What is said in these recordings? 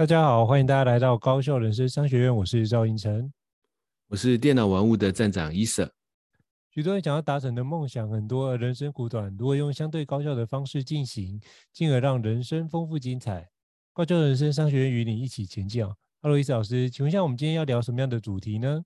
大家好，欢迎大家来到高校人生商学院。我是赵英成，我是电脑玩物的站长伊舍。许多人想要达成的梦想很多，人生苦短，如果用相对高效的方式进行，进而让人生丰富精彩。高校人生商学院与你一起前进。哈喽，伊舍老师，请问一下，我们今天要聊什么样的主题呢？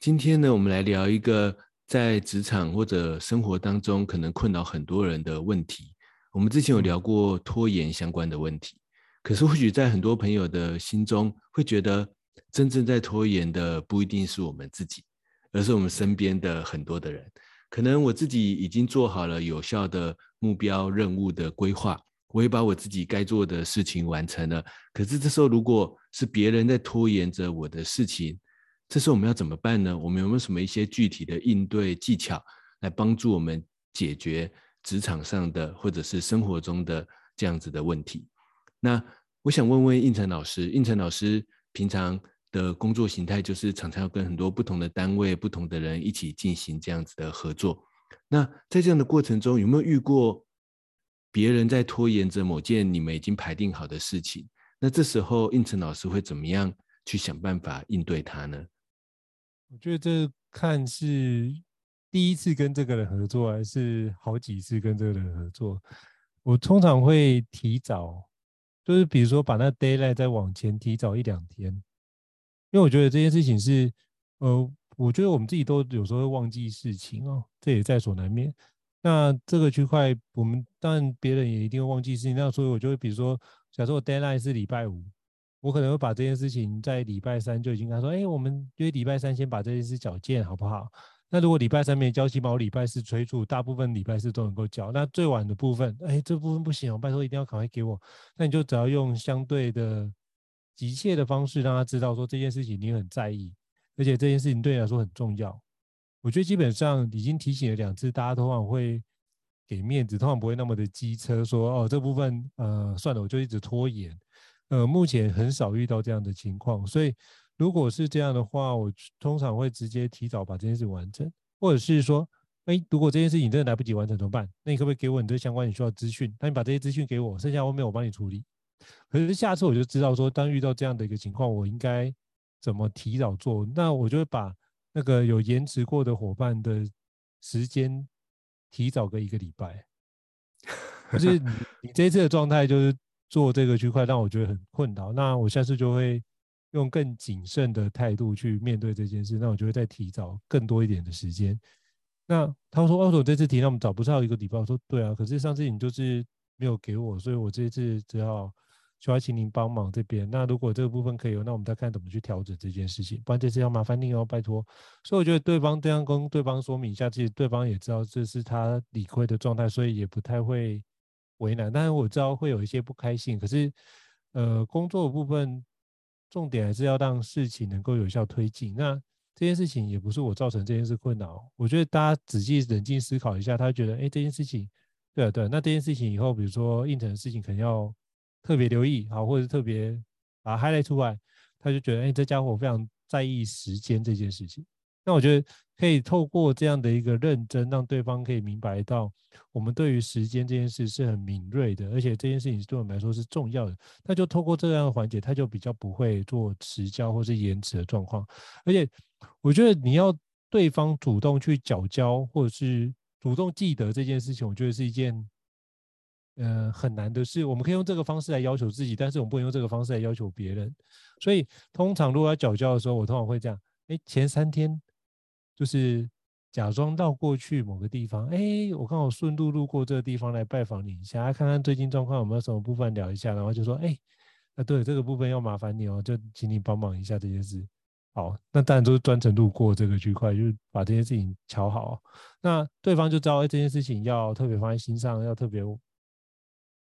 今天呢，我们来聊一个在职场或者生活当中可能困扰很多人的问题。我们之前有聊过拖延相关的问题。可是，或许在很多朋友的心中，会觉得真正在拖延的不一定是我们自己，而是我们身边的很多的人。可能我自己已经做好了有效的目标任务的规划，我也把我自己该做的事情完成了。可是这时候，如果是别人在拖延着我的事情，这时候我们要怎么办呢？我们有没有什么一些具体的应对技巧，来帮助我们解决职场上的或者是生活中的这样子的问题？那我想问问应成老师，应成老师平常的工作形态就是常常要跟很多不同的单位、不同的人一起进行这样子的合作。那在这样的过程中，有没有遇过别人在拖延着某件你们已经排定好的事情？那这时候应成老师会怎么样去想办法应对他呢？我觉得这看是第一次跟这个人合作，还是好几次跟这个人合作。我通常会提早。就是比如说，把那 deadline 再往前提早一两天，因为我觉得这件事情是，呃，我觉得我们自己都有时候会忘记事情哦，这也在所难免。那这个区块，我们当然别人也一定会忘记事情，那所以我就会比如说，假设我 deadline 是礼拜五，我可能会把这件事情在礼拜三就已经跟他说，哎，我们约礼拜三先把这件事交件，好不好？那如果礼拜三没交，起码我礼拜四催促，大部分礼拜四都能够交。那最晚的部分，哎，这部分不行，我拜托一定要赶快给我。那你就只要用相对的急切的方式，让他知道说这件事情你很在意，而且这件事情对你来说很重要。我觉得基本上已经提醒了两次，大家通常会给面子，通常不会那么的机车说哦，这部分呃算了，我就一直拖延。呃，目前很少遇到这样的情况，所以。如果是这样的话，我通常会直接提早把这件事完成，或者是说，哎，如果这件事情真的来不及完成怎么办？那你可不可以给我你这相关你需要资讯？那你把这些资讯给我，剩下后面我帮你处理。可是下次我就知道说，当遇到这样的一个情况，我应该怎么提早做？那我就会把那个有延迟过的伙伴的时间提早个一个礼拜。可是你你这一次的状态就是做这个区块让我觉得很困扰，那我下次就会。用更谨慎的态度去面对这件事，那我就会再提早更多一点的时间。那他说：“哦，我这次提，那我们找不到一个礼拜。”我说：“对啊，可是上次你就是没有给我，所以我这次只好需要请您帮忙这边。那如果这个部分可以，那我们再看怎么去调整这件事情。不然这次要麻烦您哦，拜托。”所以我觉得对方这样跟对方说明一下，其实对方也知道这是他理亏的状态，所以也不太会为难。但是我知道会有一些不开心，可是呃，工作的部分。重点还是要让事情能够有效推进。那这件事情也不是我造成这件事困扰。我觉得大家仔细冷静思考一下，他觉得，哎，这件事情，对啊，对，那这件事情以后，比如说应承的事情，可能要特别留意，好，或者特别把它 highlight 出来，他就觉得，哎，这家伙非常在意时间这件事情。那我觉得可以透过这样的一个认真，让对方可以明白到，我们对于时间这件事是很敏锐的，而且这件事情对我们来说是重要的。那就透过这样的环节，他就比较不会做迟交或是延迟的状况。而且我觉得你要对方主动去缴交，或者是主动记得这件事情，我觉得是一件呃很难的事。我们可以用这个方式来要求自己，但是我们不能用这个方式来要求别人。所以通常如果要缴交的时候，我通常会这样：哎，前三天。就是假装到过去某个地方，哎，我刚好顺路路过这个地方来拜访你一下，看看最近状况有没有什么部分聊一下，然后就说，哎，啊对，这个部分要麻烦你哦，就请你帮忙一下这件事。好，那当然都是专程路过这个区块，就是把这件事情瞧好。那对方就知道，哎，这件事情要特别放在心上，要特别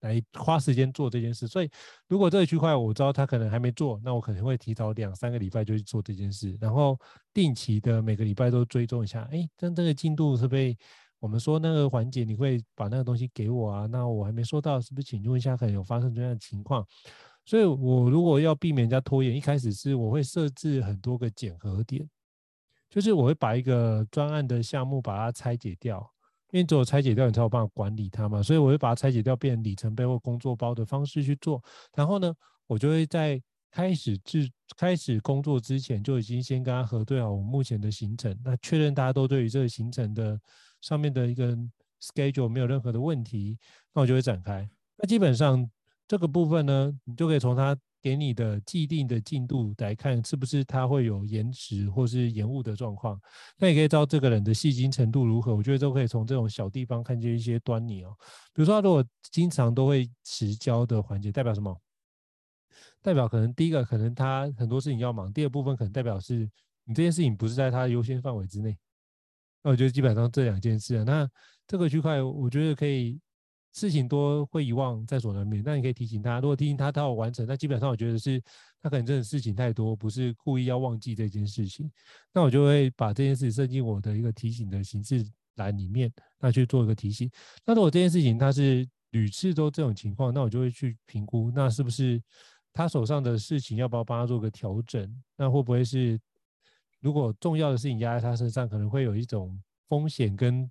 来花时间做这件事。所以，如果这个区块我知道他可能还没做，那我可能会提早两三个礼拜就去做这件事，然后定期的每个礼拜都追踪一下，哎，这这个进度是被。我们说那个环节，你会把那个东西给我啊？那我还没收到，是不是请问一下，可能有发生这样的情况？所以，我如果要避免人家拖延，一开始是我会设置很多个检核点，就是我会把一个专案的项目把它拆解掉，因为只有拆解掉，你才有办法管理它嘛。所以，我会把它拆解掉，变成里程碑或工作包的方式去做。然后呢，我就会在开始制开始工作之前，就已经先跟他核对好我目前的行程，那确认大家都对于这个行程的。上面的一个 schedule 没有任何的问题，那我就会展开。那基本上这个部分呢，你就可以从他给你的既定的进度来看，是不是他会有延迟或是延误的状况。那也可以知道这个人的细心程度如何。我觉得都可以从这种小地方看见一些端倪哦。比如说，他如果经常都会迟交的环节，代表什么？代表可能第一个，可能他很多事情要忙；第二部分可能代表是你这件事情不是在他的优先范围之内。那我觉得基本上这两件事啊，那这个区块我觉得可以，事情多会遗忘在所难免。那你可以提醒他，如果提醒他他要完成，那基本上我觉得是他可能真的事情太多，不是故意要忘记这件事情。那我就会把这件事设进我的一个提醒的形式栏里面，那去做一个提醒。那如果这件事情他是屡次都这种情况，那我就会去评估，那是不是他手上的事情要不要帮他做个调整？那会不会是？如果重要的事情压在他身上，可能会有一种风险，跟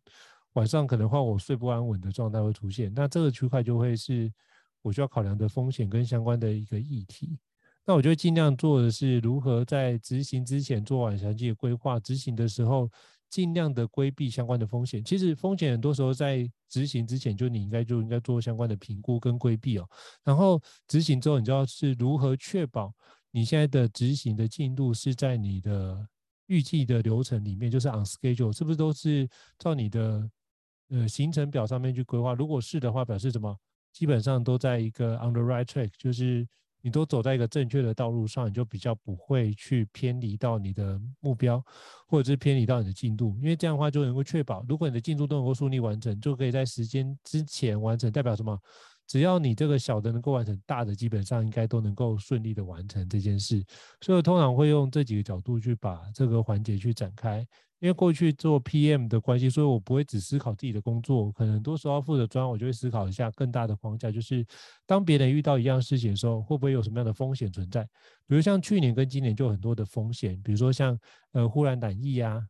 晚上可能话我睡不安稳的状态会出现。那这个区块就会是我需要考量的风险跟相关的一个议题。那我就尽量做的是如何在执行之前做完详细的规划，执行的时候尽量的规避相关的风险。其实风险很多时候在执行之前就你应该就应该做相关的评估跟规避哦。然后执行之后，你知道是如何确保你现在的执行的进度是在你的。预计的流程里面就是 on schedule，是不是都是照你的呃行程表上面去规划？如果是的话，表示什么？基本上都在一个 on the right track，就是你都走在一个正确的道路上，你就比较不会去偏离到你的目标，或者是偏离到你的进度。因为这样的话就能够确保，如果你的进度都能够顺利完成，就可以在时间之前完成。代表什么？只要你这个小的能够完成，大的基本上应该都能够顺利的完成这件事。所以我通常会用这几个角度去把这个环节去展开。因为过去做 PM 的关系，所以我不会只思考自己的工作，可能很多时候负责专，我就会思考一下更大的框架，就是当别人遇到一样事情的时候，会不会有什么样的风险存在？比如像去年跟今年就有很多的风险，比如说像呃忽然染疫啊。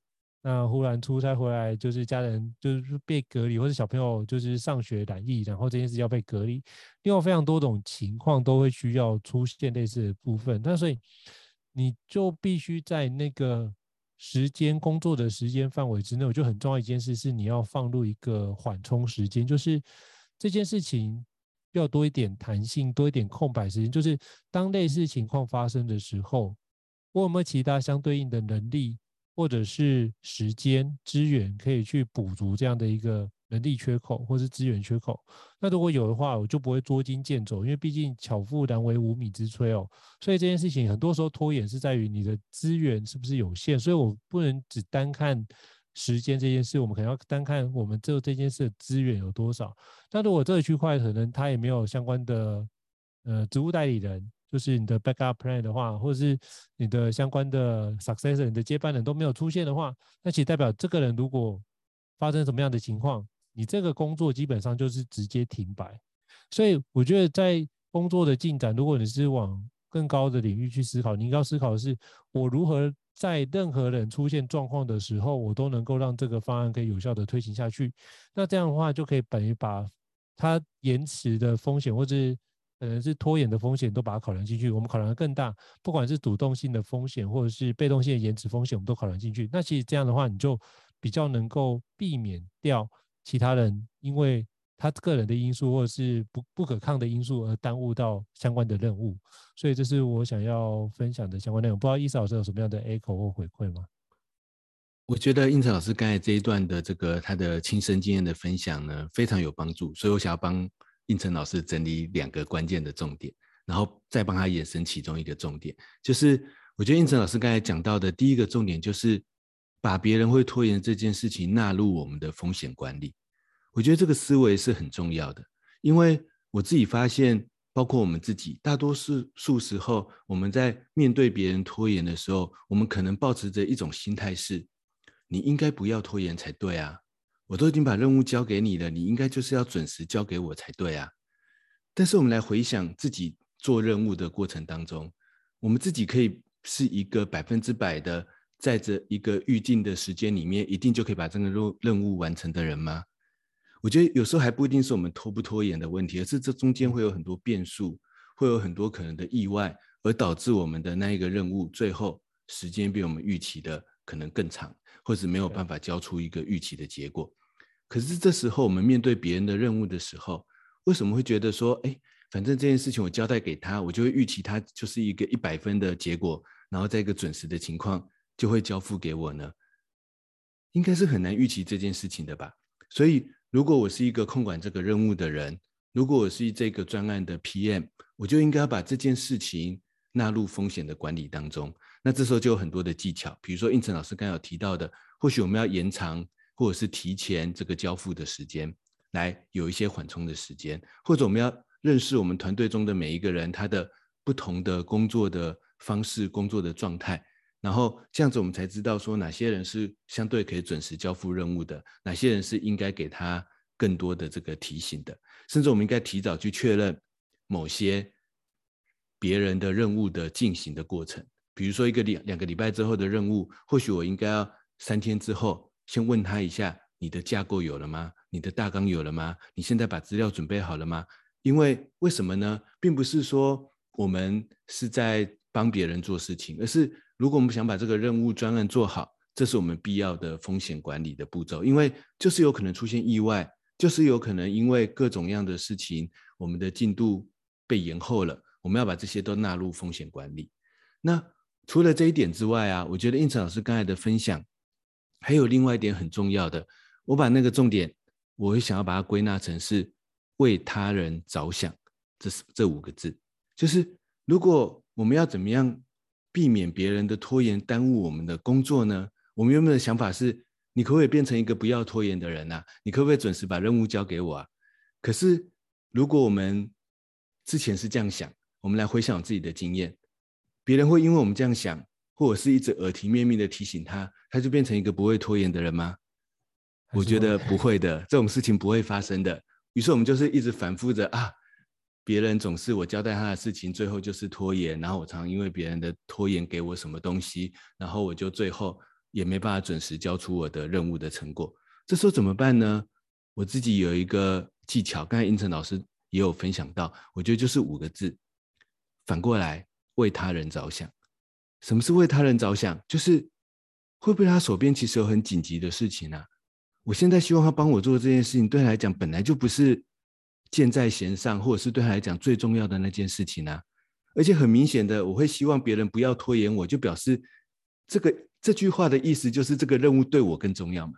那忽然出差回来，就是家人就是被隔离，或者小朋友就是上学染疫，然后这件事要被隔离。另外非常多种情况都会需要出现类似的部分，那所以你就必须在那个时间工作的时间范围之内，我觉得很重要一件事是你要放入一个缓冲时间，就是这件事情要多一点弹性，多一点空白时间，就是当类似情况发生的时候，我有没有其他相对应的能力？或者是时间资源可以去补足这样的一个能力缺口，或是资源缺口。那如果有的话，我就不会捉襟见肘，因为毕竟巧妇难为无米之炊哦。所以这件事情很多时候拖延是在于你的资源是不是有限，所以我不能只单看时间这件事，我们可能要单看我们这这件事的资源有多少。那如果这个区块可能它也没有相关的呃职务代理人。就是你的 backup plan 的话，或者是你的相关的 successor，你的接班人都没有出现的话，那其实代表这个人如果发生什么样的情况，你这个工作基本上就是直接停摆。所以我觉得在工作的进展，如果你是往更高的领域去思考，你应该要思考的是，我如何在任何人出现状况的时候，我都能够让这个方案可以有效的推行下去。那这样的话，就可以等于把它延迟的风险，或者是可能是拖延的风险都把它考量进去，我们考量的更大，不管是主动性的风险或者是被动性的延迟风险，我们都考量进去。那其实这样的话，你就比较能够避免掉其他人因为他个人的因素或者是不不可抗的因素而耽误到相关的任务。所以这是我想要分享的相关内容。不知道伊莎老师有什么样的 echo 或回馈吗？我觉得胤丞老师刚才这一段的这个他的亲身经验的分享呢，非常有帮助。所以我想要帮。应成老师整理两个关键的重点，然后再帮他延伸其中一个重点，就是我觉得应成老师刚才讲到的第一个重点就是，把别人会拖延这件事情纳入我们的风险管理。我觉得这个思维是很重要的，因为我自己发现，包括我们自己，大多数数时候我们在面对别人拖延的时候，我们可能抱持着一种心态是：你应该不要拖延才对啊，我都已经把任务交给你了，你应该就是要准时交给我才对啊。但是我们来回想自己做任务的过程当中，我们自己可以。是一个百分之百的，在这一个预定的时间里面，一定就可以把这个任任务完成的人吗？我觉得有时候还不一定是我们拖不拖延的问题，而是这中间会有很多变数，会有很多可能的意外，而导致我们的那一个任务最后时间比我们预期的可能更长，或是没有办法交出一个预期的结果。可是这时候我们面对别人的任务的时候，为什么会觉得说，哎，反正这件事情我交代给他，我就会预期他就是一个一百分的结果。然后在一个准时的情况就会交付给我呢，应该是很难预期这件事情的吧。所以，如果我是一个控管这个任务的人，如果我是这个专案的 PM，我就应该把这件事情纳入风险的管理当中。那这时候就有很多的技巧，比如说应成老师刚有提到的，或许我们要延长或者是提前这个交付的时间，来有一些缓冲的时间，或者我们要认识我们团队中的每一个人，他的不同的工作的。方式工作的状态，然后这样子我们才知道说哪些人是相对可以准时交付任务的，哪些人是应该给他更多的这个提醒的，甚至我们应该提早去确认某些别人的任务的进行的过程。比如说一个两两个礼拜之后的任务，或许我应该要三天之后先问他一下：你的架构有了吗？你的大纲有了吗？你现在把资料准备好了吗？因为为什么呢？并不是说我们是在帮别人做事情，而是如果我们想把这个任务专案做好，这是我们必要的风险管理的步骤。因为就是有可能出现意外，就是有可能因为各种样的事情，我们的进度被延后了。我们要把这些都纳入风险管理。那除了这一点之外啊，我觉得胤丞老师刚才的分享还有另外一点很重要的，我把那个重点，我会想要把它归纳成是为他人着想，这是这五个字，就是如果。我们要怎么样避免别人的拖延耽误我们的工作呢？我们原本的想法是，你可不可以变成一个不要拖延的人啊？你可不可以准时把任务交给我啊？可是，如果我们之前是这样想，我们来回想自己的经验，别人会因为我们这样想，或者是一直耳提面命的提醒他，他就变成一个不会拖延的人吗？我觉得不会的，这种事情不会发生的。于是我们就是一直反复着啊。别人总是我交代他的事情，最后就是拖延，然后我常因为别人的拖延给我什么东西，然后我就最后也没办法准时交出我的任务的成果。这时候怎么办呢？我自己有一个技巧，刚才英成老师也有分享到，我觉得就是五个字：反过来为他人着想。什么是为他人着想？就是会不会他手边其实有很紧急的事情啊？我现在希望他帮我做这件事情，对他来讲本来就不是。箭在弦上，或者是对他来讲最重要的那件事情呢、啊？而且很明显的，我会希望别人不要拖延我，就表示这个这句话的意思就是这个任务对我更重要嘛。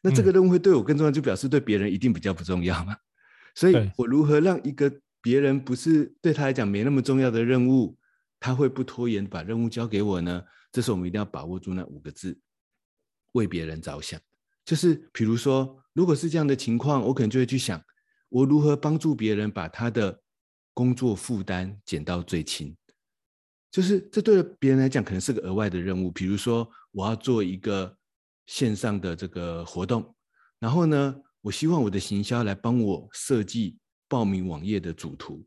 那这个任务会对我更重要，就表示对别人一定比较不重要嘛。所以我如何让一个别人不是对他来讲没那么重要的任务，他会不拖延把任务交给我呢？这是我们一定要把握住那五个字：为别人着想。就是比如说，如果是这样的情况，我可能就会去想。我如何帮助别人把他的工作负担减到最轻？就是这对别人来讲可能是个额外的任务。比如说，我要做一个线上的这个活动，然后呢，我希望我的行销来帮我设计报名网页的主图。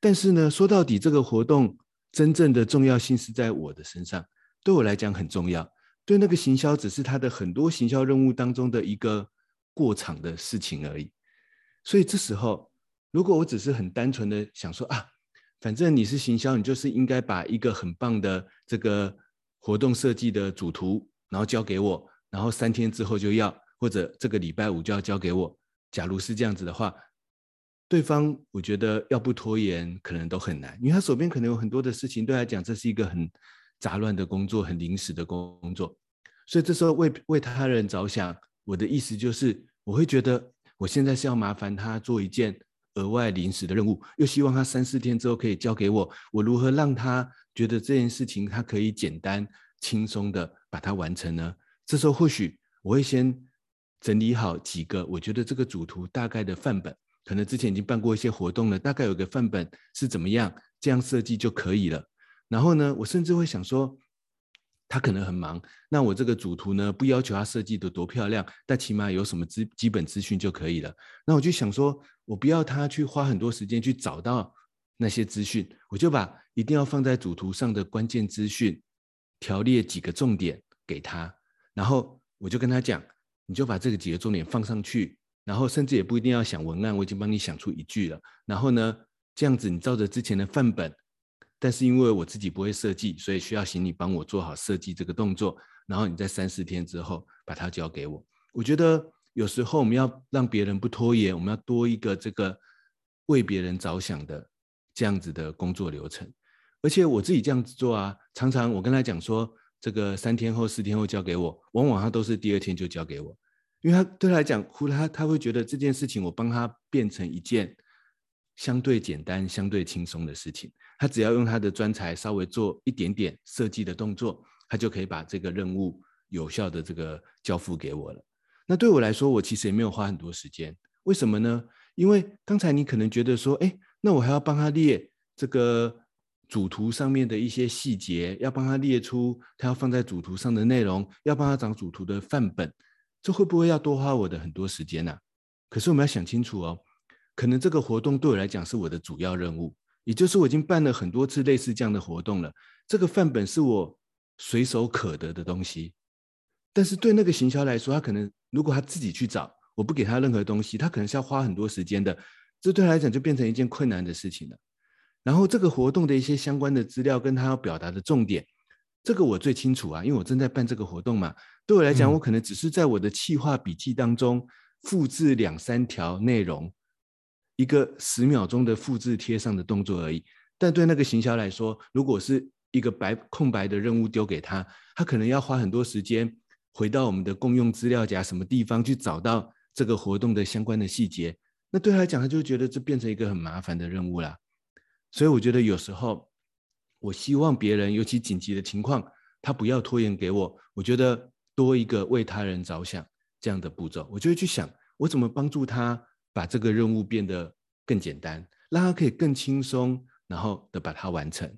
但是呢，说到底，这个活动真正的重要性是在我的身上，对我来讲很重要。对那个行销，只是他的很多行销任务当中的一个过场的事情而已。所以这时候，如果我只是很单纯的想说啊，反正你是行销，你就是应该把一个很棒的这个活动设计的主图，然后交给我，然后三天之后就要，或者这个礼拜五就要交给我。假如是这样子的话，对方我觉得要不拖延可能都很难，因为他手边可能有很多的事情，对他来讲这是一个很杂乱的工作，很临时的工作。所以这时候为为他人着想，我的意思就是我会觉得。我现在是要麻烦他做一件额外临时的任务，又希望他三四天之后可以交给我，我如何让他觉得这件事情他可以简单轻松的把它完成呢？这时候或许我会先整理好几个我觉得这个主图大概的范本，可能之前已经办过一些活动了，大概有个范本是怎么样，这样设计就可以了。然后呢，我甚至会想说。他可能很忙，那我这个主图呢，不要求他设计得多漂亮，但起码有什么资基本资讯就可以了。那我就想说，我不要他去花很多时间去找到那些资讯，我就把一定要放在主图上的关键资讯，条列几个重点给他，然后我就跟他讲，你就把这个几个重点放上去，然后甚至也不一定要想文案，我已经帮你想出一句了。然后呢，这样子你照着之前的范本。但是因为我自己不会设计，所以需要请你帮我做好设计这个动作，然后你在三四天之后把它交给我。我觉得有时候我们要让别人不拖延，我们要多一个这个为别人着想的这样子的工作流程。而且我自己这样子做啊，常常我跟他讲说，这个三天后、四天后交给我，往往他都是第二天就交给我，因为他对他来讲，哭他他会觉得这件事情我帮他变成一件相对简单、相对轻松的事情。他只要用他的专才稍微做一点点设计的动作，他就可以把这个任务有效的这个交付给我了。那对我来说，我其实也没有花很多时间。为什么呢？因为刚才你可能觉得说，哎，那我还要帮他列这个主图上面的一些细节，要帮他列出他要放在主图上的内容，要帮他找主图的范本，这会不会要多花我的很多时间呢？可是我们要想清楚哦，可能这个活动对我来讲是我的主要任务。也就是我已经办了很多次类似这样的活动了，这个范本是我随手可得的东西，但是对那个行销来说，他可能如果他自己去找，我不给他任何东西，他可能是要花很多时间的，这对他来讲就变成一件困难的事情了。然后这个活动的一些相关的资料跟他要表达的重点，这个我最清楚啊，因为我正在办这个活动嘛。对我来讲，我可能只是在我的企划笔记当中复制两三条内容。一个十秒钟的复制贴上的动作而已，但对那个行销来说，如果是一个白空白的任务丢给他，他可能要花很多时间回到我们的共用资料夹什么地方去找到这个活动的相关的细节。那对他来讲，他就觉得这变成一个很麻烦的任务啦。所以我觉得有时候，我希望别人，尤其紧急的情况，他不要拖延给我。我觉得多一个为他人着想这样的步骤，我就会去想我怎么帮助他。把这个任务变得更简单，让他可以更轻松，然后的把它完成。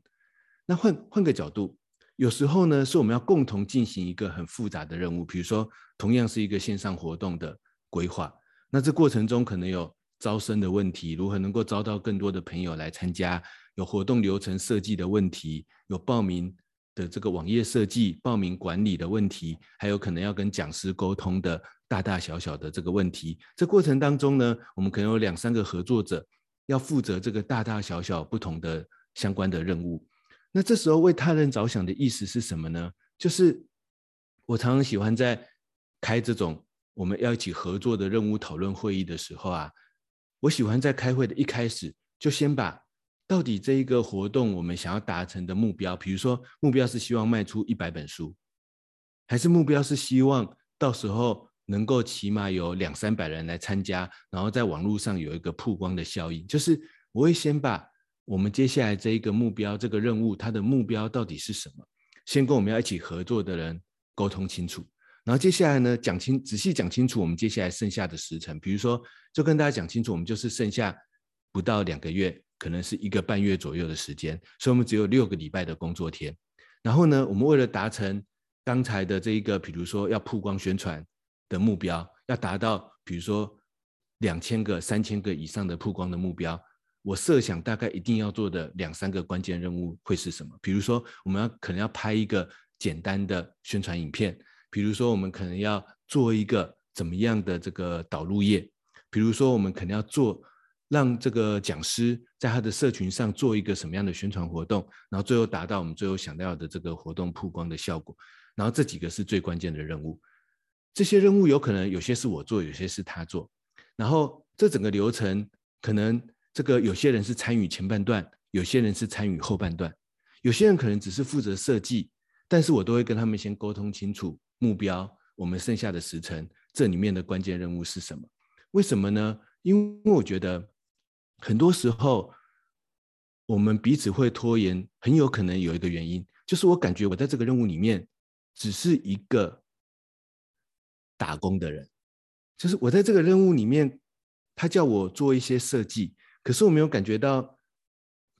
那换换个角度，有时候呢，是我们要共同进行一个很复杂的任务，比如说同样是一个线上活动的规划，那这过程中可能有招生的问题，如何能够招到更多的朋友来参加？有活动流程设计的问题，有报名的这个网页设计、报名管理的问题，还有可能要跟讲师沟通的。大大小小的这个问题，这过程当中呢，我们可能有两三个合作者要负责这个大大小小不同的相关的任务。那这时候为他人着想的意思是什么呢？就是我常常喜欢在开这种我们要一起合作的任务讨论会议的时候啊，我喜欢在开会的一开始就先把到底这一个活动我们想要达成的目标，比如说目标是希望卖出一百本书，还是目标是希望到时候。能够起码有两三百人来参加，然后在网络上有一个曝光的效应。就是我会先把我们接下来这一个目标、这个任务，它的目标到底是什么，先跟我们要一起合作的人沟通清楚。然后接下来呢，讲清仔细讲清楚我们接下来剩下的时程。比如说，就跟大家讲清楚，我们就是剩下不到两个月，可能是一个半月左右的时间，所以我们只有六个礼拜的工作天。然后呢，我们为了达成刚才的这一个，比如说要曝光宣传。的目标要达到，比如说两千个、三千个以上的曝光的目标，我设想大概一定要做的两三个关键任务会是什么？比如说，我们要可能要拍一个简单的宣传影片，比如说我们可能要做一个怎么样的这个导入页，比如说我们可能要做让这个讲师在他的社群上做一个什么样的宣传活动，然后最后达到我们最后想要的这个活动曝光的效果，然后这几个是最关键的任务。这些任务有可能有些是我做，有些是他做，然后这整个流程可能这个有些人是参与前半段，有些人是参与后半段，有些人可能只是负责设计，但是我都会跟他们先沟通清楚目标，我们剩下的时程，这里面的关键任务是什么？为什么呢？因为我觉得很多时候我们彼此会拖延，很有可能有一个原因，就是我感觉我在这个任务里面只是一个打工的人，就是我在这个任务里面，他叫我做一些设计，可是我没有感觉到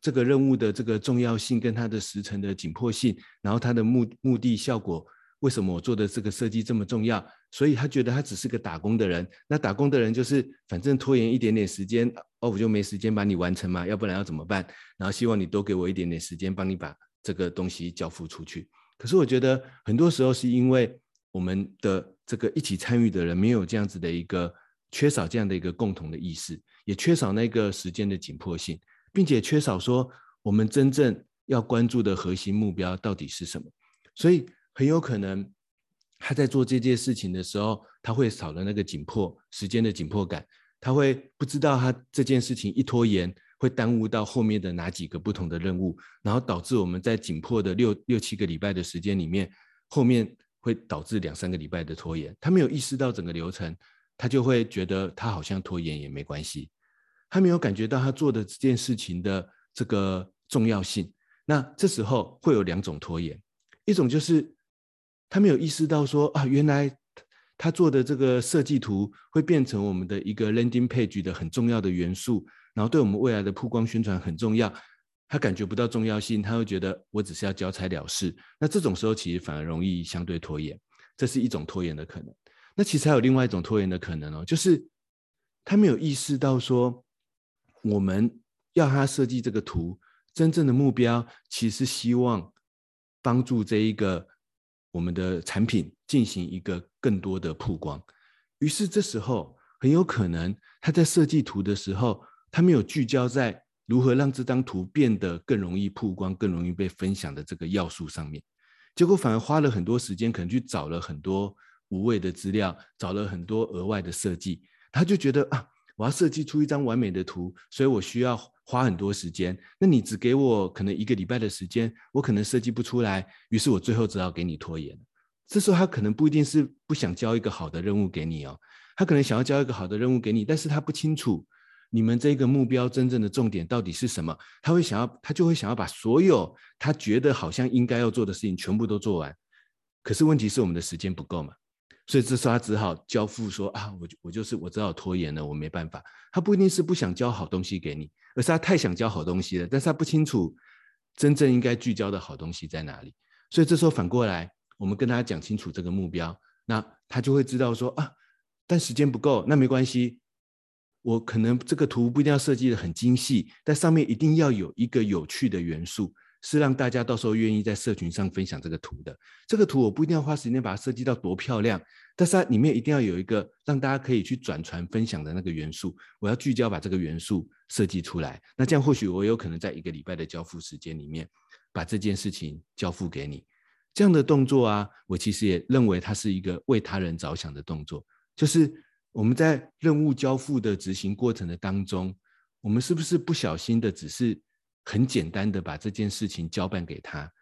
这个任务的这个重要性跟它的时程的紧迫性，然后它的目目的效果。为什么我做的这个设计这么重要？所以他觉得他只是个打工的人。那打工的人就是反正拖延一点点时间，哦，我就没时间把你完成嘛，要不然要怎么办？然后希望你多给我一点点时间，帮你把这个东西交付出去。可是我觉得很多时候是因为我们的这个一起参与的人没有这样子的一个缺少这样的一个共同的意识，也缺少那个时间的紧迫性，并且缺少说我们真正要关注的核心目标到底是什么。所以。很有可能他在做这件事情的时候，他会少了那个紧迫时间的紧迫感，他会不知道他这件事情一拖延会耽误到后面的哪几个不同的任务，然后导致我们在紧迫的六六七个礼拜的时间里面，后面会导致两三个礼拜的拖延。他没有意识到整个流程，他就会觉得他好像拖延也没关系，他没有感觉到他做的这件事情的这个重要性。那这时候会有两种拖延，一种就是。他没有意识到说啊，原来他做的这个设计图会变成我们的一个 landing page 的很重要的元素，然后对我们未来的曝光宣传很重要。他感觉不到重要性，他会觉得我只是要交差了事。那这种时候其实反而容易相对拖延，这是一种拖延的可能。那其实还有另外一种拖延的可能哦，就是他没有意识到说，我们要他设计这个图，真正的目标其实希望帮助这一个。我们的产品进行一个更多的曝光，于是这时候很有可能他在设计图的时候，他没有聚焦在如何让这张图变得更容易曝光、更容易被分享的这个要素上面，结果反而花了很多时间，可能去找了很多无谓的资料，找了很多额外的设计，他就觉得啊，我要设计出一张完美的图，所以我需要。花很多时间，那你只给我可能一个礼拜的时间，我可能设计不出来，于是我最后只好给你拖延。这时候他可能不一定是不想交一个好的任务给你哦，他可能想要交一个好的任务给你，但是他不清楚你们这个目标真正的重点到底是什么，他会想要，他就会想要把所有他觉得好像应该要做的事情全部都做完，可是问题是我们的时间不够嘛。所以这时候他只好交付说啊，我我就是我只好拖延了，我没办法。他不一定是不想交好东西给你，而是他太想交好东西了，但是他不清楚真正应该聚焦的好东西在哪里。所以这时候反过来，我们跟他讲清楚这个目标，那他就会知道说啊，但时间不够，那没关系，我可能这个图不一定要设计得很精细，但上面一定要有一个有趣的元素。是让大家到时候愿意在社群上分享这个图的。这个图我不一定要花时间把它设计到多漂亮，但是它里面一定要有一个让大家可以去转传分享的那个元素。我要聚焦把这个元素设计出来，那这样或许我有可能在一个礼拜的交付时间里面把这件事情交付给你。这样的动作啊，我其实也认为它是一个为他人着想的动作。就是我们在任务交付的执行过程的当中，我们是不是不小心的只是。很简单的把这件事情交办给他，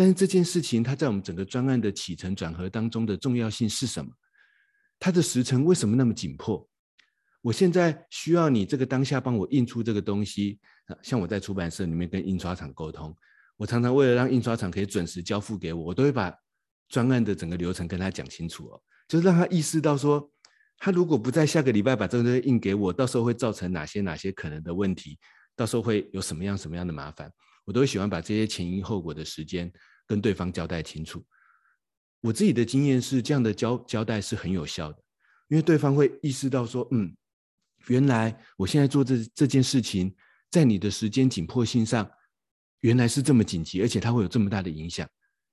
但是这件事情它在我们整个专案的起承转合当中的重要性是什么？它的时程为什么那么紧迫？我现在需要你这个当下帮我印出这个东西，像我在出版社里面跟印刷厂沟通，我常常为了让印刷厂可以准时交付给我，我都会把专案的整个流程跟他讲清楚哦，就是让他意识到说，他如果不在下个礼拜把这个东西印给我，到时候会造成哪些哪些可能的问题。到时候会有什么样什么样的麻烦，我都喜欢把这些前因后果的时间跟对方交代清楚。我自己的经验是，这样的交交代是很有效的，因为对方会意识到说，嗯，原来我现在做这这件事情，在你的时间紧迫性上，原来是这么紧急，而且它会有这么大的影响。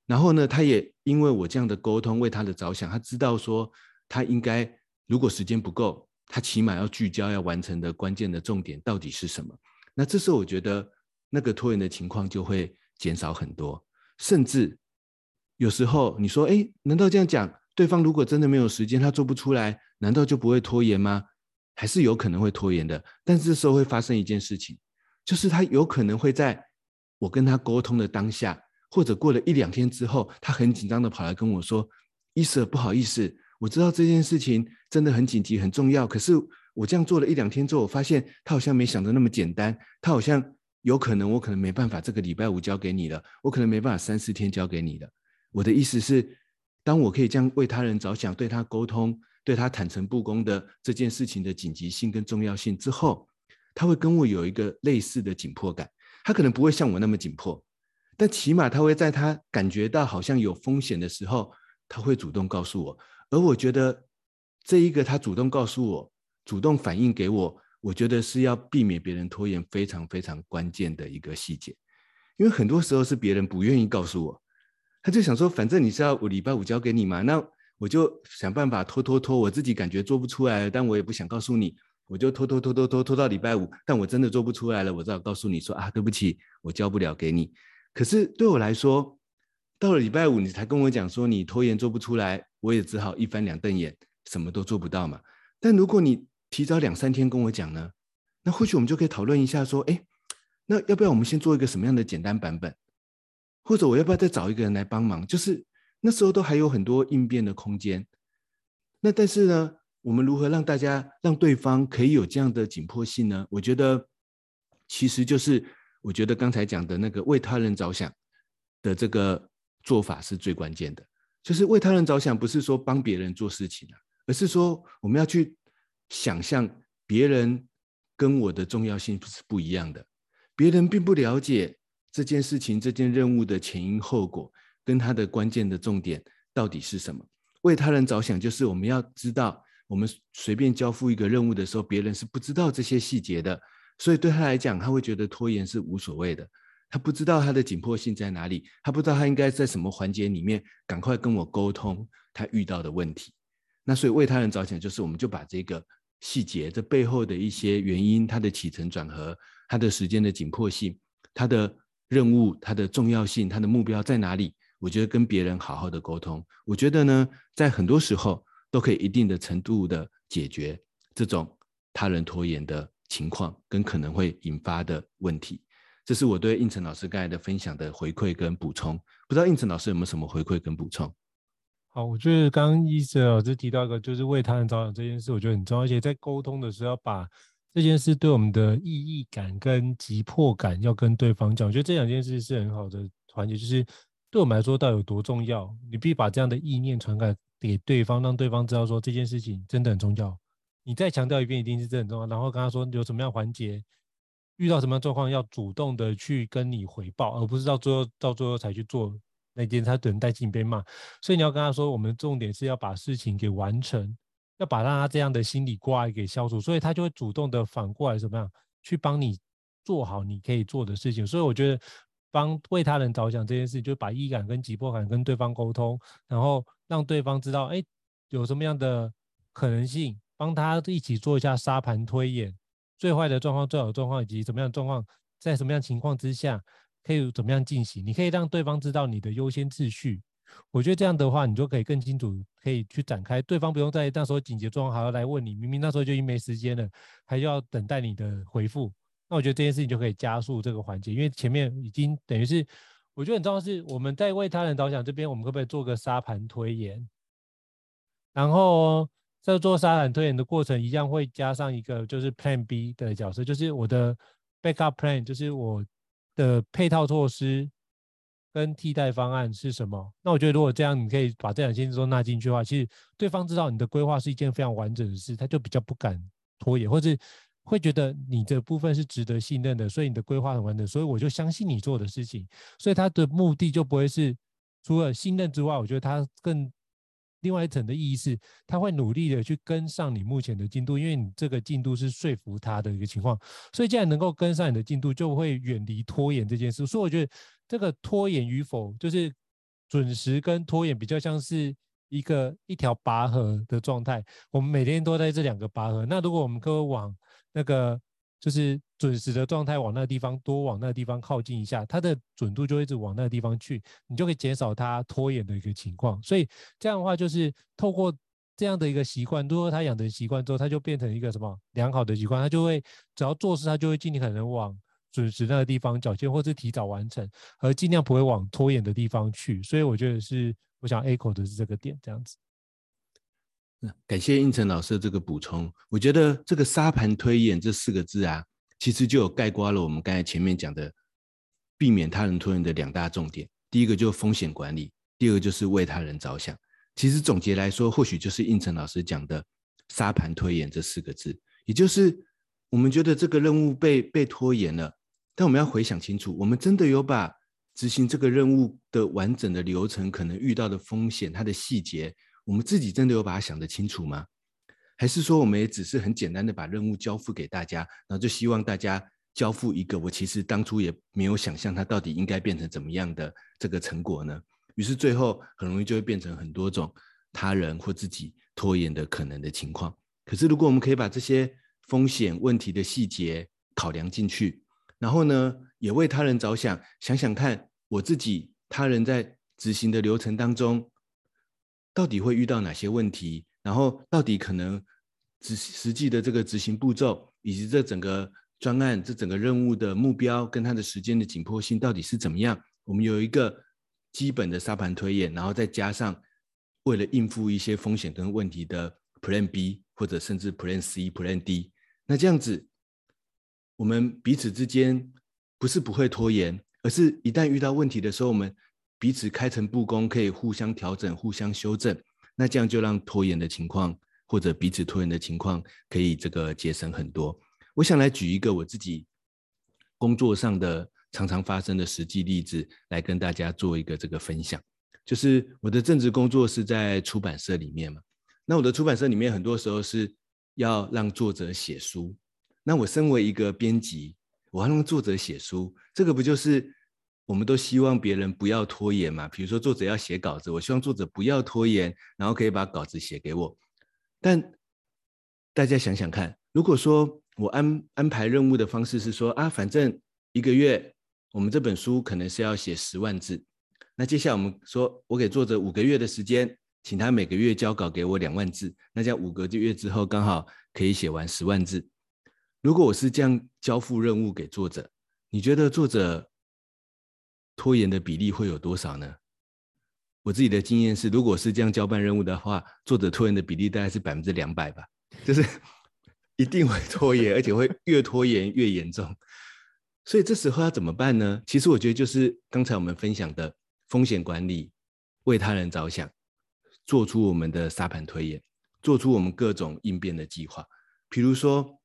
然后呢，他也因为我这样的沟通，为他的着想，他知道说，他应该如果时间不够，他起码要聚焦要完成的关键的重点到底是什么。那这时候我觉得那个拖延的情况就会减少很多，甚至有时候你说，哎，难道这样讲，对方如果真的没有时间，他做不出来，难道就不会拖延吗？还是有可能会拖延的。但这时候会发生一件事情，就是他有可能会在我跟他沟通的当下，或者过了一两天之后，他很紧张的跑来跟我说：“医生，不好意思，我知道这件事情真的很紧急很重要，可是。”我这样做了一两天之后，我发现他好像没想的那么简单，他好像有可能我可能没办法这个礼拜五交给你了，我可能没办法三四天交给你了。我的意思是，当我可以这样为他人着想，对他沟通，对他坦诚布公的这件事情的紧急性跟重要性之后，他会跟我有一个类似的紧迫感。他可能不会像我那么紧迫，但起码他会在他感觉到好像有风险的时候，他会主动告诉我。而我觉得这一个他主动告诉我。主动反映给我，我觉得是要避免别人拖延非常非常关键的一个细节，因为很多时候是别人不愿意告诉我，他就想说，反正你是要我礼拜五交给你嘛，那我就想办法拖拖拖，我自己感觉做不出来，但我也不想告诉你，我就拖拖拖拖拖拖到礼拜五，但我真的做不出来了，我只好告诉你说啊，对不起，我交不了给你。可是对我来说，到了礼拜五你才跟我讲说你拖延做不出来，我也只好一翻两瞪眼，什么都做不到嘛。但如果你提早两三天跟我讲呢，那或许我们就可以讨论一下，说，哎，那要不要我们先做一个什么样的简单版本？或者我要不要再找一个人来帮忙？就是那时候都还有很多应变的空间。那但是呢，我们如何让大家让对方可以有这样的紧迫性呢？我觉得其实就是我觉得刚才讲的那个为他人着想的这个做法是最关键的。就是为他人着想，不是说帮别人做事情啊，而是说我们要去。想象别人跟我的重要性是不一样的，别人并不了解这件事情、这件任务的前因后果，跟他的关键的重点到底是什么。为他人着想，就是我们要知道，我们随便交付一个任务的时候，别人是不知道这些细节的，所以对他来讲，他会觉得拖延是无所谓的。他不知道他的紧迫性在哪里，他不知道他应该在什么环节里面赶快跟我沟通他遇到的问题。那所以为他人着想，就是我们就把这个细节，这背后的一些原因，它的起承转合，它的时间的紧迫性，它的任务，它的重要性，它的目标在哪里？我觉得跟别人好好的沟通，我觉得呢，在很多时候都可以一定的程度的解决这种他人拖延的情况跟可能会引发的问题。这是我对应成老师刚才的分享的回馈跟补充。不知道应成老师有没有什么回馈跟补充？好，我觉得刚刚伊泽老师提到一个，就是为他人着想这件事，我觉得很重要。而且在沟通的时候，要把这件事对我们的意义感跟急迫感要跟对方讲。我觉得这两件事是很好的环节，就是对我们来说到底有多重要，你必须把这样的意念传达给对方，让对方知道说这件事情真的很重要。你再强调一遍，一定是真的很重要。然后跟他说有什么样环节，遇到什么样状况，要主动的去跟你回报，而不是到最后到最后才去做。那天他等待进被骂，所以你要跟他说，我们重点是要把事情给完成，要把让他这样的心理挂碍给消除，所以他就会主动的反过来怎么样去帮你做好你可以做的事情。所以我觉得帮为他人着想这件事，就把意感跟急迫感跟对方沟通，然后让对方知道，哎，有什么样的可能性，帮他一起做一下沙盘推演，最坏的状况、最好的状况以及怎么样的状况，在什么样情况之下。可以怎么样进行？你可以让对方知道你的优先秩序。我觉得这样的话，你就可以更清楚，可以去展开。对方不用在那时候紧急状况还要来问你，明明那时候就已经没时间了，还要等待你的回复。那我觉得这件事情就可以加速这个环节，因为前面已经等于是，我觉得很重要是我们在为他人着想这边，我们可不可以做个沙盘推演？然后在做沙盘推演的过程，一样会加上一个就是 Plan B 的角色，就是我的 Backup Plan，就是我。的配套措施跟替代方案是什么？那我觉得如果这样，你可以把这两件事都纳进去的话，其实对方知道你的规划是一件非常完整的事，他就比较不敢拖延，或者会觉得你这部分是值得信任的，所以你的规划很完整，所以我就相信你做的事情，所以他的目的就不会是除了信任之外，我觉得他更。另外一层的意义是，他会努力的去跟上你目前的进度，因为你这个进度是说服他的一个情况，所以既然能够跟上你的进度，就会远离拖延这件事。所以我觉得这个拖延与否，就是准时跟拖延比较像是一个一条拔河的状态。我们每天都在这两个拔河，那如果我们可以往那个。就是准时的状态，往那个地方多往那个地方靠近一下，它的准度就一直往那个地方去，你就可以减少它拖延的一个情况。所以这样的话，就是透过这样的一个习惯，如果他养成习惯之后，他就变成一个什么良好的习惯，他就会只要做事，他就会尽可能往准时那个地方缴械，或是提早完成，而尽量不会往拖延的地方去。所以我觉得是，我想 echo 的是这个点，这样子。感谢应成老师的这个补充。我觉得这个沙盘推演这四个字啊，其实就有概括了我们刚才前面讲的避免他人拖延的两大重点。第一个就是风险管理，第二个就是为他人着想。其实总结来说，或许就是应成老师讲的沙盘推演这四个字，也就是我们觉得这个任务被被拖延了，但我们要回想清楚，我们真的有把执行这个任务的完整的流程，可能遇到的风险，它的细节。我们自己真的有把它想得清楚吗？还是说我们也只是很简单的把任务交付给大家，然后就希望大家交付一个我其实当初也没有想象它到底应该变成怎么样的这个成果呢？于是最后很容易就会变成很多种他人或自己拖延的可能的情况。可是如果我们可以把这些风险问题的细节考量进去，然后呢，也为他人着想，想想看我自己他人在执行的流程当中。到底会遇到哪些问题？然后到底可能实实际的这个执行步骤，以及这整个专案、这整个任务的目标跟它的时间的紧迫性到底是怎么样？我们有一个基本的沙盘推演，然后再加上为了应付一些风险跟问题的 Plan B 或者甚至 Plan C、Plan D。那这样子，我们彼此之间不是不会拖延，而是一旦遇到问题的时候，我们。彼此开诚布公，可以互相调整、互相修正，那这样就让拖延的情况或者彼此拖延的情况可以这个节省很多。我想来举一个我自己工作上的常常发生的实际例子，来跟大家做一个这个分享。就是我的正职工作是在出版社里面嘛，那我的出版社里面很多时候是要让作者写书，那我身为一个编辑，我要让作者写书，这个不就是？我们都希望别人不要拖延嘛，比如说作者要写稿子，我希望作者不要拖延，然后可以把稿子写给我。但大家想想看，如果说我安安排任务的方式是说啊，反正一个月我们这本书可能是要写十万字，那接下来我们说我给作者五个月的时间，请他每个月交稿给我两万字，那这样五个月之后刚好可以写完十万字。如果我是这样交付任务给作者，你觉得作者拖延的比例会有多少呢？我自己的经验是，如果是这样交办任务的话，作者拖延的比例大概是百分之两百吧，就是 一定会拖延，而且会越拖延越严重。所以这时候要怎么办呢？其实我觉得就是刚才我们分享的风险管理，为他人着想，做出我们的沙盘推演，做出我们各种应变的计划。比如说，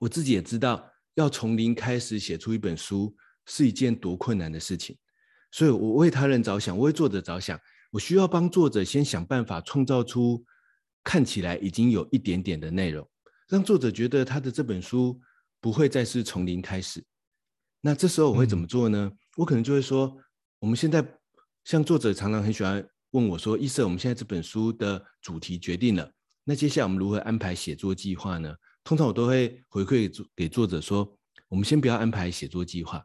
我自己也知道，要从零开始写出一本书。是一件多困难的事情，所以我为他人着想，我为作者着想，我需要帮作者先想办法创造出看起来已经有一点点的内容，让作者觉得他的这本书不会再是从零开始。那这时候我会怎么做呢？嗯、我可能就会说，我们现在像作者常常很喜欢问我说：“医生，我们现在这本书的主题决定了，那接下来我们如何安排写作计划呢？”通常我都会回馈给作者说：“我们先不要安排写作计划。”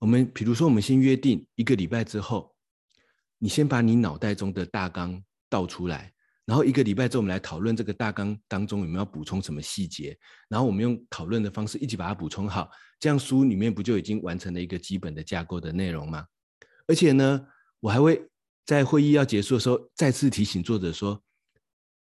我们比如说，我们先约定一个礼拜之后，你先把你脑袋中的大纲倒出来，然后一个礼拜之后，我们来讨论这个大纲当中有没有补充什么细节，然后我们用讨论的方式一起把它补充好，这样书里面不就已经完成了一个基本的架构的内容吗？而且呢，我还会在会议要结束的时候再次提醒作者说，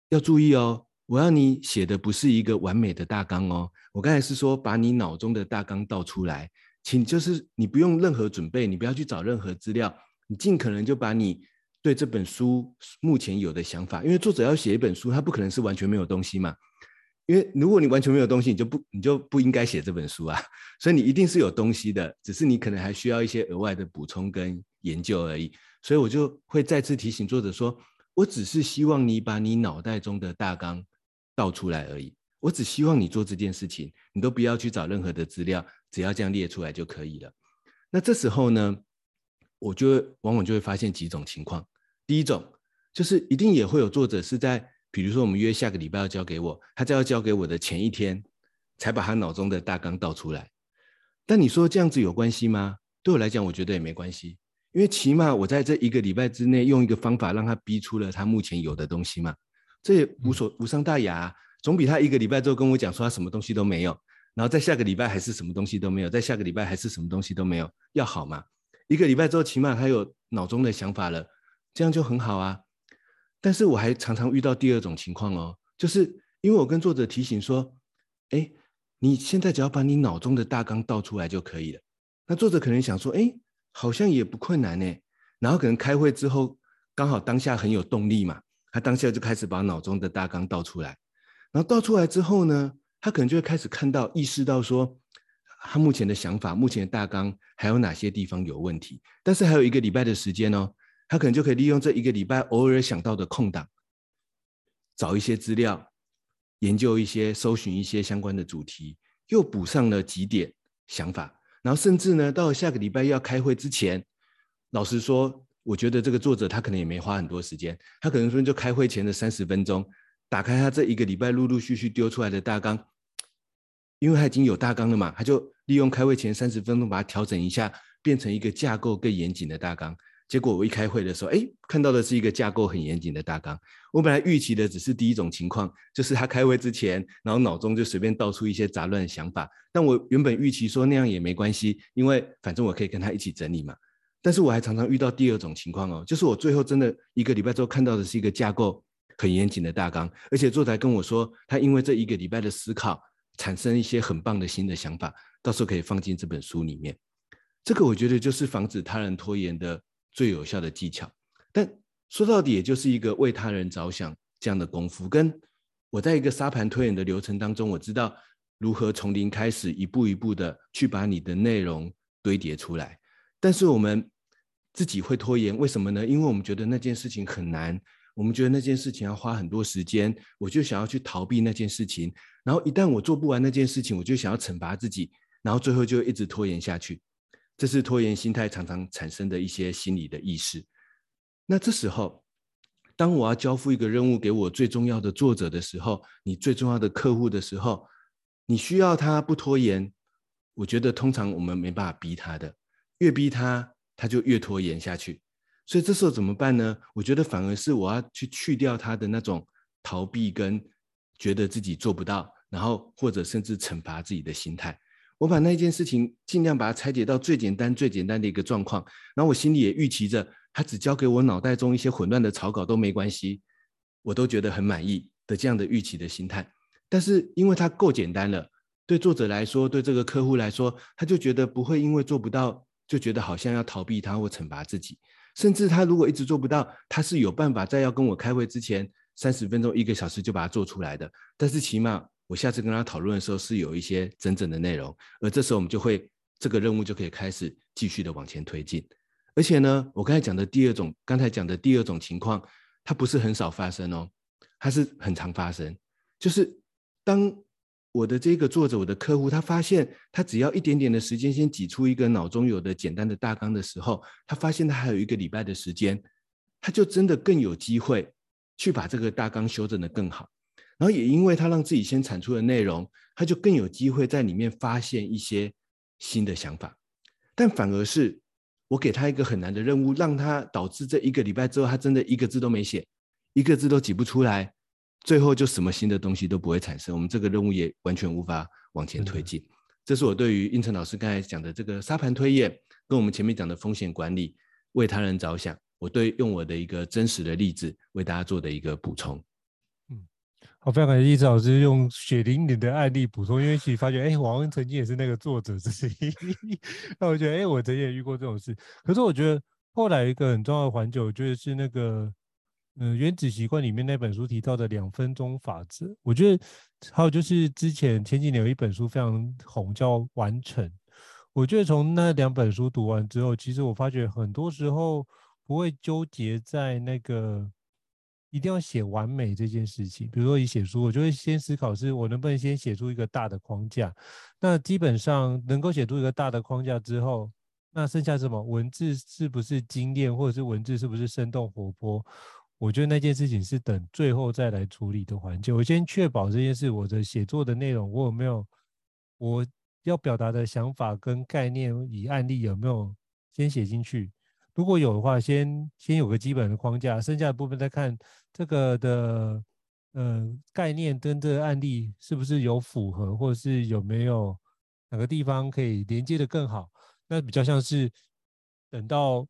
要注意哦，我要你写的不是一个完美的大纲哦，我刚才是说把你脑中的大纲倒出来。请就是你不用任何准备，你不要去找任何资料，你尽可能就把你对这本书目前有的想法，因为作者要写一本书，他不可能是完全没有东西嘛。因为如果你完全没有东西，你就不你就不应该写这本书啊。所以你一定是有东西的，只是你可能还需要一些额外的补充跟研究而已。所以我就会再次提醒作者说，我只是希望你把你脑袋中的大纲倒出来而已。我只希望你做这件事情，你都不要去找任何的资料。只要这样列出来就可以了。那这时候呢，我就往往就会发现几种情况。第一种就是一定也会有作者是在，比如说我们约下个礼拜要交给我，他在要交给我的前一天才把他脑中的大纲倒出来。但你说这样子有关系吗？对我来讲，我觉得也没关系，因为起码我在这一个礼拜之内用一个方法让他逼出了他目前有的东西嘛，这也无所无伤大雅，总比他一个礼拜之后跟我讲说他什么东西都没有。然后在下个礼拜还是什么东西都没有，在下个礼拜还是什么东西都没有，要好嘛？一个礼拜之后，起码他有脑中的想法了，这样就很好啊。但是我还常常遇到第二种情况哦，就是因为我跟作者提醒说，哎，你现在只要把你脑中的大纲倒出来就可以了。那作者可能想说，哎，好像也不困难呢。然后可能开会之后，刚好当下很有动力嘛，他当下就开始把脑中的大纲倒出来。然后倒出来之后呢，他可能就会开始看到、意识到说，他目前的想法、目前的大纲还有哪些地方有问题。但是还有一个礼拜的时间哦。他可能就可以利用这一个礼拜偶尔想到的空档，找一些资料，研究一些、搜寻一些相关的主题，又补上了几点想法，然后甚至呢，到了下个礼拜要开会之前，老实说，我觉得这个作者他可能也没花很多时间，他可能说就开会前的三十分钟，打开他这一个礼拜陆陆续续丢出来的大纲，因为他已经有大纲了嘛，他就利用开会前三十分钟把它调整一下，变成一个架构更严谨的大纲。结果我一开会的时候，哎，看到的是一个架构很严谨的大纲。我本来预期的只是第一种情况，就是他开会之前，然后脑中就随便倒出一些杂乱的想法。但我原本预期说那样也没关系，因为反正我可以跟他一起整理嘛。但是我还常常遇到第二种情况哦，就是我最后真的一个礼拜之后看到的是一个架构很严谨的大纲，而且作者跟我说，他因为这一个礼拜的思考，产生一些很棒的新的想法，到时候可以放进这本书里面。这个我觉得就是防止他人拖延的。最有效的技巧，但说到底，也就是一个为他人着想这样的功夫。跟我在一个沙盘推演的流程当中，我知道如何从零开始，一步一步的去把你的内容堆叠出来。但是我们自己会拖延，为什么呢？因为我们觉得那件事情很难，我们觉得那件事情要花很多时间，我就想要去逃避那件事情。然后一旦我做不完那件事情，我就想要惩罚自己，然后最后就一直拖延下去。这是拖延心态常常产生的一些心理的意识。那这时候，当我要交付一个任务给我最重要的作者的时候，你最重要的客户的时候，你需要他不拖延。我觉得通常我们没办法逼他的，越逼他，他就越拖延下去。所以这时候怎么办呢？我觉得反而是我要去去掉他的那种逃避跟觉得自己做不到，然后或者甚至惩罚自己的心态。我把那件事情尽量把它拆解到最简单、最简单的一个状况，然后我心里也预期着，他只交给我脑袋中一些混乱的草稿都没关系，我都觉得很满意的这样的预期的心态。但是因为它够简单了，对作者来说，对这个客户来说，他就觉得不会因为做不到就觉得好像要逃避他或惩罚自己，甚至他如果一直做不到，他是有办法在要跟我开会之前三十分钟、一个小时就把它做出来的。但是起码。我下次跟他讨论的时候是有一些真正的内容，而这时候我们就会这个任务就可以开始继续的往前推进。而且呢，我刚才讲的第二种，刚才讲的第二种情况，它不是很少发生哦，它是很常发生。就是当我的这个作者，我的客户，他发现他只要一点点的时间，先挤出一个脑中有的简单的大纲的时候，他发现他还有一个礼拜的时间，他就真的更有机会去把这个大纲修正得更好。然后也因为他让自己先产出的内容，他就更有机会在里面发现一些新的想法。但反而是我给他一个很难的任务，让他导致这一个礼拜之后，他真的一个字都没写，一个字都挤不出来，最后就什么新的东西都不会产生。我们这个任务也完全无法往前推进。这是我对于应成老师刚才讲的这个沙盘推演，跟我们前面讲的风险管理，为他人着想，我对用我的一个真实的例子为大家做的一个补充。嗯好，非常感谢胤丞老师用血淋淋的案例补充，因为其实发觉，哎，我好像曾经也是那个作者之一。那我觉得，哎，我曾经也遇过这种事。可是我觉得后来一个很重要的环节，我觉得是那个，嗯、《原子习惯》里面那本书提到的两分钟法则。我觉得还有就是之前前几年有一本书非常红，叫《完成》。我觉得从那两本书读完之后，其实我发觉很多时候不会纠结在那个。一定要写完美这件事情，比如说你写书，我就会先思考是我能不能先写出一个大的框架。那基本上能够写出一个大的框架之后，那剩下什么文字是不是精炼，或者是文字是不是生动活泼？我觉得那件事情是等最后再来处理的环节。我先确保这件事，我的写作的内容我有没有我要表达的想法跟概念以案例有没有先写进去。如果有的话，先先有个基本的框架，剩下的部分再看这个的呃概念跟这个案例是不是有符合，或者是有没有哪个地方可以连接的更好。那比较像是等到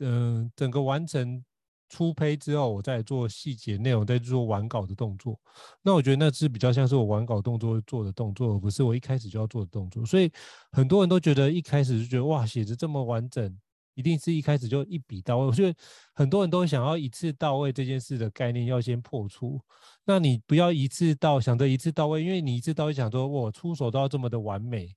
嗯、整个完成初胚之后，我再做细节内容，再做完稿的动作。那我觉得那是比较像是我完稿动作做的动作，而不是我一开始就要做的动作。所以很多人都觉得一开始就觉得哇，写的这么完整，一定是一开始就一笔到位。我觉得很多人都想要一次到位这件事的概念要先破除。那你不要一次到想着一次到位，因为你一次到位想说我出手都要这么的完美，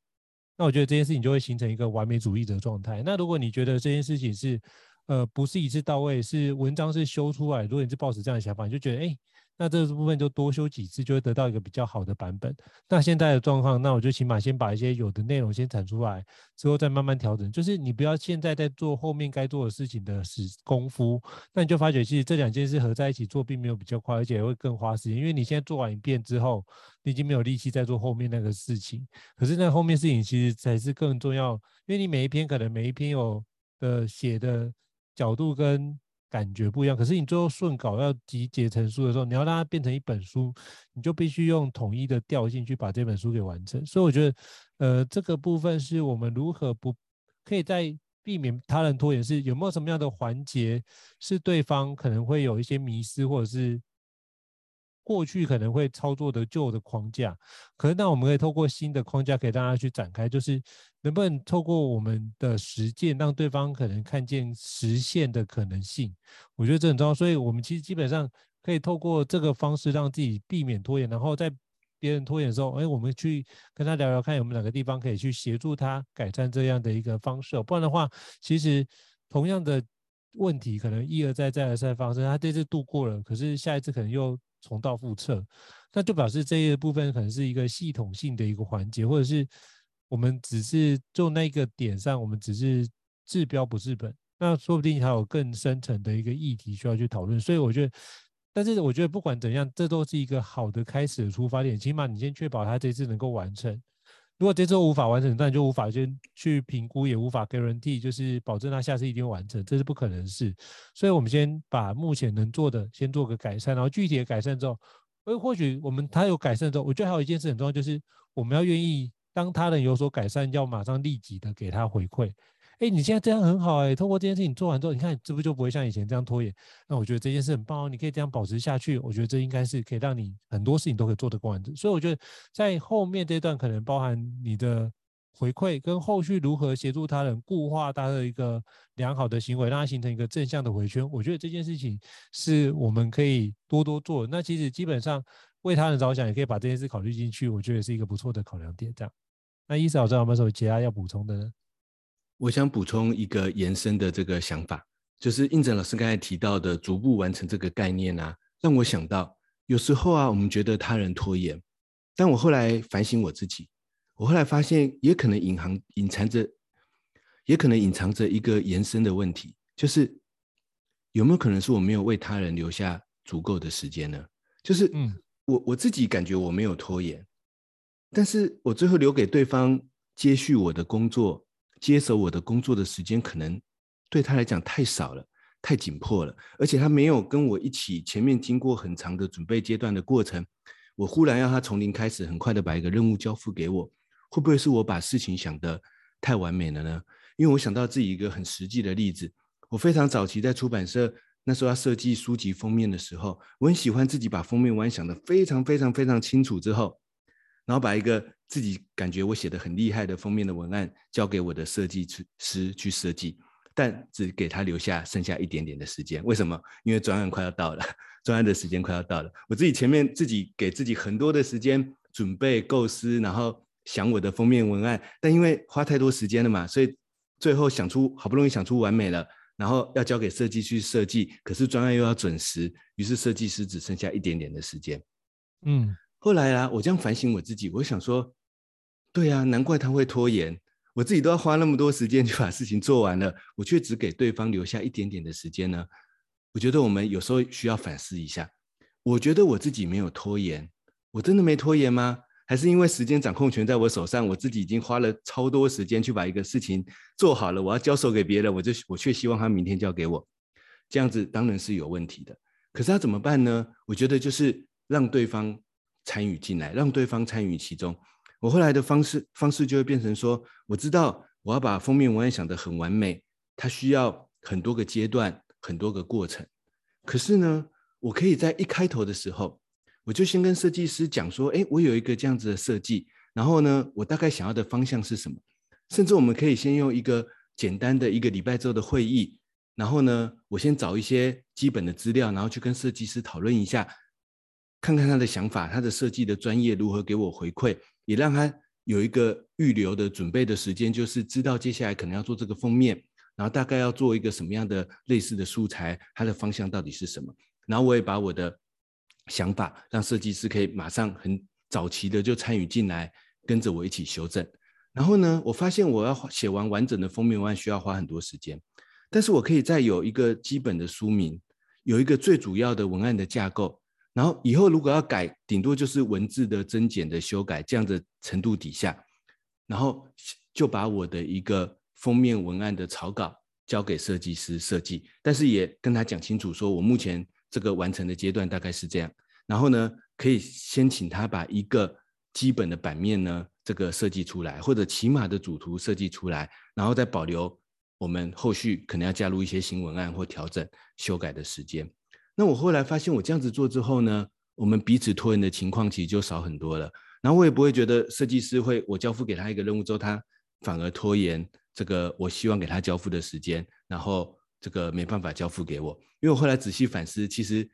那我觉得这件事情就会形成一个完美主义者状态。那如果你觉得这件事情是呃，不是一次到位，是文章是修出来。如果你是抱持这样的想法，你就觉得，哎，那这个部分就多修几次，就会得到一个比较好的版本。那现在的状况，那我就起码先把一些有的内容先产出来，之后再慢慢调整。就是你不要现在在做后面该做的事情的时功夫，那你就发觉其实这两件事合在一起做，并没有比较快，而且会更花时间。因为你现在做完一遍之后，你已经没有力气再做后面那个事情。可是那后面事情其实才是更重要，因为你每一篇可能每一篇有的写的。角度跟感觉不一样，可是你最后顺稿要集结成书的时候，你要让它变成一本书，你就必须用统一的调性去把这本书给完成。所以我觉得，呃，这个部分是我们如何不可以在避免他人拖延，是有没有什么样的环节是对方可能会有一些迷失，或者是。过去可能会操作的旧的框架，可是那我们可以透过新的框架，可以大家去展开，就是能不能透过我们的实践，让对方可能看见实现的可能性。我觉得这很重要，所以我们其实基本上可以透过这个方式，让自己避免拖延，然后在别人拖延的时候，哎，我们去跟他聊聊，看有没有哪个地方可以去协助他改善这样的一个方式。不然的话，其实同样的问题可能一而再再而三发生，他这次度过了，可是下一次可能又。重蹈覆辙，那就表示这一部分可能是一个系统性的一个环节，或者是我们只是做那个点上，我们只是治标不治本，那说不定还有更深层的一个议题需要去讨论。所以我觉得，但是我觉得不管怎样，这都是一个好的开始的出发点，起码你先确保他这次能够完成。如果这周无法完成，那你就无法先去评估，也无法 guarantee，就是保证他下次一定会完成，这是不可能的事。所以，我们先把目前能做的先做个改善，然后具体的改善之后，为，或许我们他有改善之后，我觉得还有一件事很重要，就是我们要愿意当他人有所改善，要马上立即的给他回馈。哎，你现在这样很好哎，通过这件事情做完之后，你看这不就不会像以前这样拖延？那我觉得这件事很棒哦，你可以这样保持下去。我觉得这应该是可以让你很多事情都可以做得更完整。所以我觉得在后面这段可能包含你的回馈跟后续如何协助他人固化他的一个良好的行为，让他形成一个正向的回圈。我觉得这件事情是我们可以多多做。那其实基本上为他人着想，也可以把这件事考虑进去。我觉得是一个不错的考量点。这样，那伊嫂老师有没有什么其他要补充的呢？我想补充一个延伸的这个想法，就是应成老师刚才提到的逐步完成这个概念啊，让我想到有时候啊，我们觉得他人拖延，但我后来反省我自己，我后来发现也可能隐含隐藏着，也可能隐藏着一个延伸的问题，就是有没有可能是我没有为他人留下足够的时间呢？就是嗯，我我自己感觉我没有拖延，但是我最后留给对方接续我的工作。接手我的工作的时间可能对他来讲太少了，太紧迫了，而且他没有跟我一起前面经过很长的准备阶段的过程，我忽然要他从零开始，很快的把一个任务交付给我，会不会是我把事情想得太完美了呢？因为我想到自己一个很实际的例子，我非常早期在出版社那时候要设计书籍封面的时候，我很喜欢自己把封面完想得非常非常非常清楚之后，然后把一个自己感觉我写的很厉害的封面的文案交给我的设计师去设计，但只给他留下剩下一点点的时间。为什么？因为专案快要到了，专案的时间快要到了。我自己前面自己给自己很多的时间准备构思，然后想我的封面文案，但因为花太多时间了嘛，所以最后想出好不容易想出完美了，然后要交给设计去设计，可是专案又要准时，于是设计师只剩下一点点的时间。嗯。后来啊，我这样反省我自己，我想说，对啊，难怪他会拖延。我自己都要花那么多时间 去把事情做完了，我却只给对方留下一点点的时间呢。我觉得我们有时候需要反思一下。我觉得我自己没有拖延，我真的没拖延吗？还是因为时间掌控权在我手上，我自己已经花了超多时间去把一个事情做好了，我要交手给别人，我就我却希望他明天交给我，这样子当然是有问题的。可是他怎么办呢？我觉得就是让对方。参与进来，让对方参与其中。我后来的方式方式就会变成说，我知道我要把封面文案想得很完美，它需要很多个阶段，很多个过程。可是呢，我可以在一开头的时候，我就先跟设计师讲说，哎，我有一个这样子的设计，然后呢，我大概想要的方向是什么？甚至我们可以先用一个简单的一个礼拜之后的会议，然后呢，我先找一些基本的资料，然后去跟设计师讨论一下，看看他的想法，他的设计的专业如何给我回馈，也让他有一个预留的准备的时间，就是知道接下来可能要做这个封面。然后大概要做一个什么样的类似的素材，它的方向到底是什么？然后我也把我的想法让设计师可以马上很早期的就参与进来，跟着我一起修正。然后呢，我发现我要写完完整的封面文案需要花很多时间，但是我可以再有一个基本的书名，有一个最主要的文案的架构，然后以后如果要改，顶多就是文字的增减的修改这样的程度底下，然后就把我的一个。封面文案的草稿交给设计师设计，但是也跟他讲清楚，说我目前这个完成的阶段大概是这样。然后呢，可以先请他把一个基本的版面呢，这个设计出来，或者起码的主图设计出来，然后再保留我们后续可能要加入一些新文案或调整修改的时间。那我后来发现，我这样子做之后呢，我们彼此拖延的情况其实就少很多了。然后我也不会觉得设计师会，我交付给他一个任务之后，他反而拖延。这个我希望给他交付的时间，然后这个没办法交付给我，因为我后来仔细反思，其实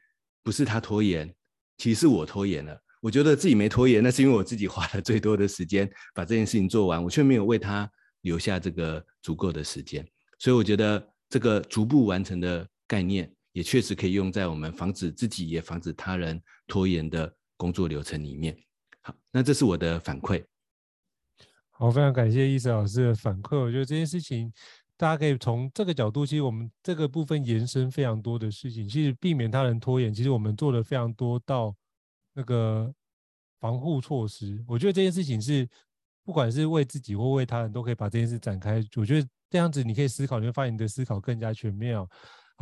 不是他拖延，其实是我拖延了。我觉得自己没拖延，那是因为我自己花了最多的时间把这件事情做完，我却没有为他留下这个足够的时间。所以我觉得这个逐步完成的概念，也确实可以用在我们防止自己也防止他人拖延的工作流程里面。好，那这是我的反馈。好，非常感谢亦慈老师的反馈。我觉得这件事情，大家可以从这个角度，其实我们这个部分延伸非常多的事情。其实避免他人拖延，其实我们做了非常多到那个防护措施。我觉得这件事情是，不管是为自己或为他人，都可以把这件事展开。我觉得这样子你可以思考，你会发现你的思考更加全面哦。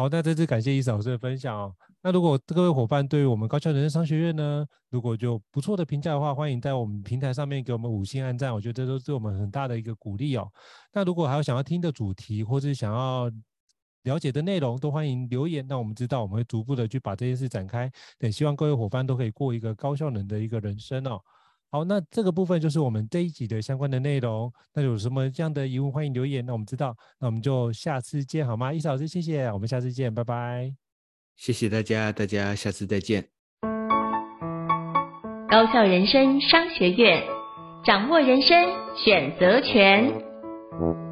好，那再次感谢亦慈老师的分享哦。那如果各位伙伴对于我们高效人生商学院呢，如果就不错的评价的话，欢迎在我们平台上面给我们五星按赞，我觉得这都是我们很大的一个鼓励哦。那如果还有想要听的主题，或是想要了解的内容，都欢迎留言，让我们知道，我们会逐步的去把这件事展开。也，希望各位伙伴都可以过一个高效能的一个人生哦。好，那这个部分就是我们这一集的相关的内容。那有什么这样的疑问，欢迎留言，那我们知道。那我们就下次见，好吗？亦慈老师，谢谢，我们下次见，拜拜。谢谢大家，大家下次再见。高校人生商学院，掌握人生选择权。